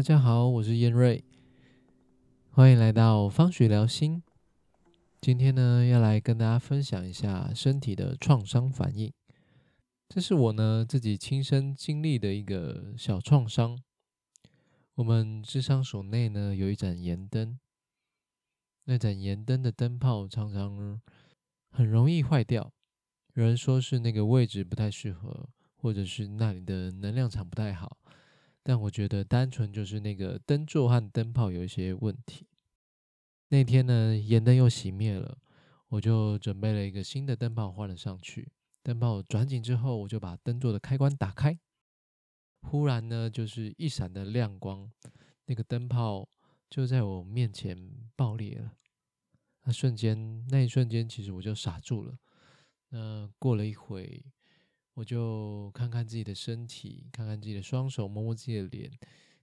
大家好，我是燕瑞，欢迎来到方学聊心。今天呢，要来跟大家分享一下身体的创伤反应。这是我呢自己亲身经历的一个小创伤。我们智商所内呢有一盏盐灯，那盏盐灯的灯泡常常很容易坏掉。有人说是那个位置不太适合，或者是那里的能量场不太好。但我觉得单纯就是那个灯座和灯泡有一些问题。那天呢，盐灯又熄灭了，我就准备了一个新的灯泡换了上去。灯泡转紧之后，我就把灯座的开关打开。忽然呢，就是一闪的亮光，那个灯泡就在我面前爆裂了。那瞬间，那一瞬间，其实我就傻住了。那过了一会。我就看看自己的身体，看看自己的双手，摸摸自己的脸，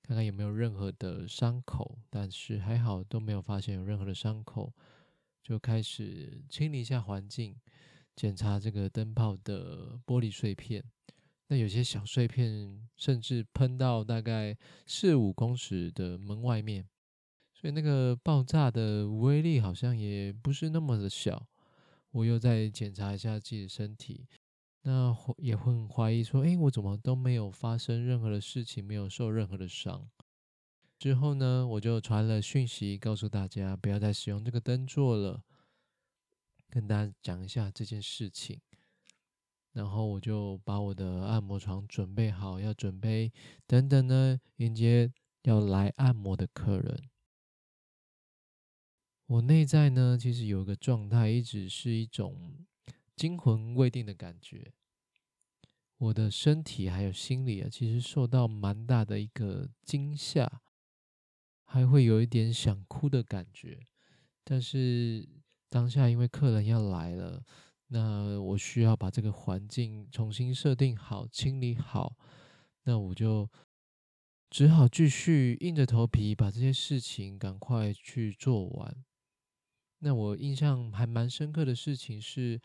看看有没有任何的伤口。但是还好都没有发现有任何的伤口，就开始清理一下环境，检查这个灯泡的玻璃碎片。那有些小碎片甚至喷到大概四五公尺的门外面，所以那个爆炸的威力好像也不是那么的小。我又再检查一下自己的身体。那也会很怀疑说，哎，我怎么都没有发生任何的事情，没有受任何的伤。之后呢，我就传了讯息告诉大家，不要再使用这个灯座了，跟大家讲一下这件事情。然后我就把我的按摩床准备好，要准备等等呢，迎接要来按摩的客人。我内在呢，其实有一个状态，一直是一种惊魂未定的感觉。我的身体还有心理啊，其实受到蛮大的一个惊吓，还会有一点想哭的感觉。但是当下因为客人要来了，那我需要把这个环境重新设定好、清理好，那我就只好继续硬着头皮把这些事情赶快去做完。那我印象还蛮深刻的事情是。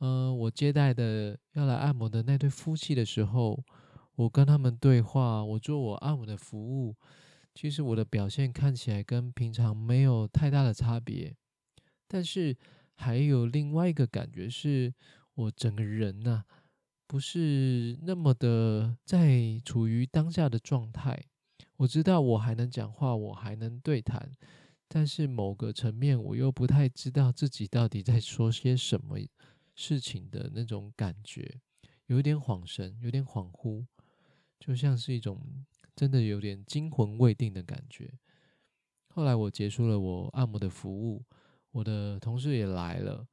嗯，我接待的要来按摩的那对夫妻的时候，我跟他们对话，我做我按摩的服务，其实我的表现看起来跟平常没有太大的差别，但是还有另外一个感觉是，我整个人呐，不是那么的在处于当下的状态。我知道我还能讲话，我还能对谈，但是某个层面，我又不太知道自己到底在说些什么。事情的那种感觉，有一点恍神，有点恍惚，就像是一种真的有点惊魂未定的感觉。后来我结束了我按摩的服务，我的同事也来了，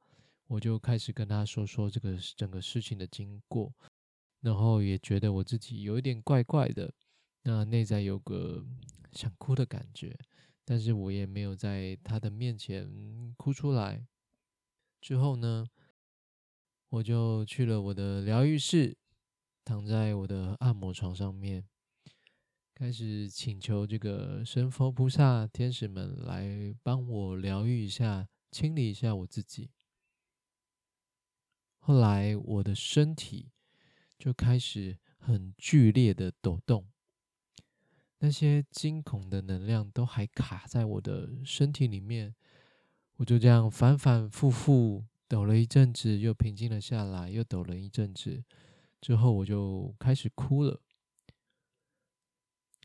我就开始跟他说说这个整个事情的经过，然后也觉得我自己有一点怪怪的，那内在有个想哭的感觉，但是我也没有在他的面前哭出来。之后呢？我就去了我的疗愈室，躺在我的按摩床上面，开始请求这个神佛菩萨、天使们来帮我疗愈一下、清理一下我自己。后来我的身体就开始很剧烈的抖动，那些惊恐的能量都还卡在我的身体里面，我就这样反反复复。抖了一阵子，又平静了下来，又抖了一阵子，之后我就开始哭了。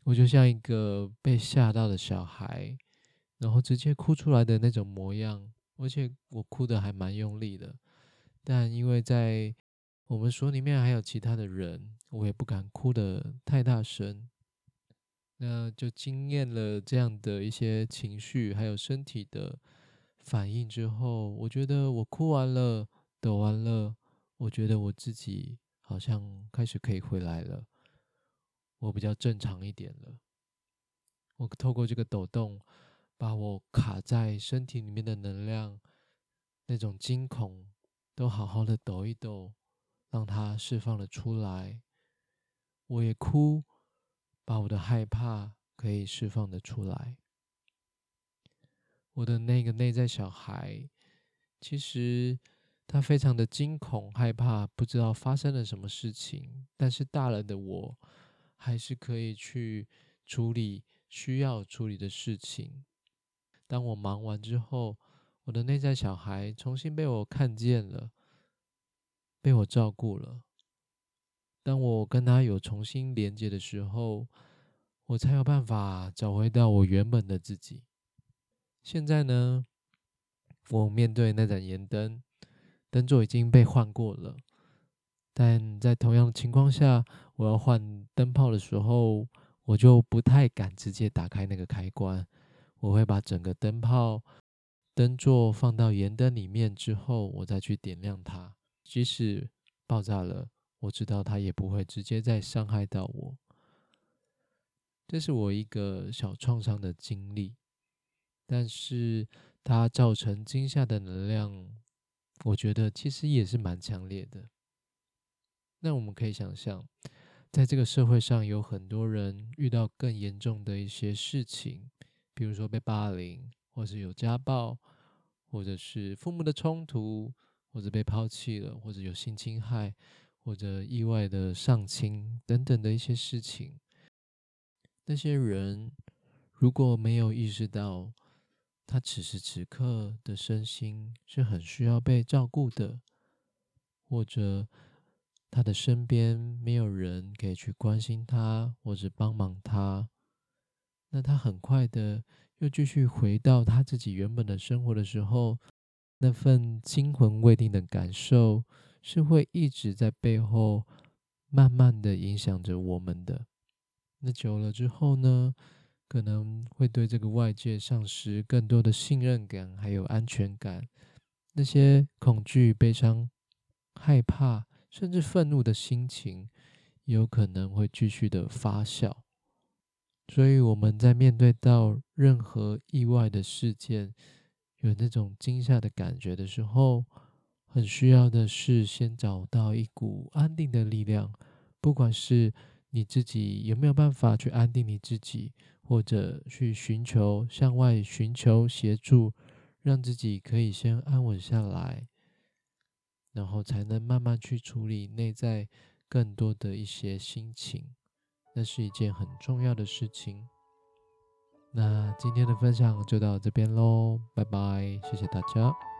我就像一个被吓到的小孩，然后直接哭出来的那种模样，而且我哭的还蛮用力的。但因为在我们所里面还有其他的人，我也不敢哭的太大声。那就经验了这样的一些情绪，还有身体的。反应之后，我觉得我哭完了，抖完了，我觉得我自己好像开始可以回来了，我比较正常一点了。我透过这个抖动，把我卡在身体里面的能量，那种惊恐，都好好的抖一抖，让它释放了出来。我也哭，把我的害怕可以释放的出来。我的那个内在小孩，其实他非常的惊恐、害怕，不知道发生了什么事情。但是大了的我，还是可以去处理需要处理的事情。当我忙完之后，我的内在小孩重新被我看见了，被我照顾了。当我跟他有重新连接的时候，我才有办法找回到我原本的自己。现在呢，我面对那盏盐灯，灯座已经被换过了，但在同样的情况下，我要换灯泡的时候，我就不太敢直接打开那个开关。我会把整个灯泡、灯座放到盐灯里面之后，我再去点亮它。即使爆炸了。我知道它也不会直接再伤害到我，这是我一个小创伤的经历，但是它造成惊吓的能量，我觉得其实也是蛮强烈的。那我们可以想象，在这个社会上有很多人遇到更严重的一些事情，比如说被霸凌，或是有家暴，或者是父母的冲突，或者被抛弃了，或者有性侵害。或者意外的上亲等等的一些事情，那些人如果没有意识到他此时此刻的身心是很需要被照顾的，或者他的身边没有人可以去关心他或者帮忙他，那他很快的又继续回到他自己原本的生活的时候，那份惊魂未定的感受。是会一直在背后慢慢的影响着我们的。那久了之后呢，可能会对这个外界丧失更多的信任感，还有安全感。那些恐惧、悲伤、害怕，甚至愤怒的心情，有可能会继续的发酵。所以我们在面对到任何意外的事件，有那种惊吓的感觉的时候，很需要的是，先找到一股安定的力量，不管是你自己有没有办法去安定你自己，或者去寻求向外寻求协助，让自己可以先安稳下来，然后才能慢慢去处理内在更多的一些心情，那是一件很重要的事情。那今天的分享就到这边喽，拜拜，谢谢大家。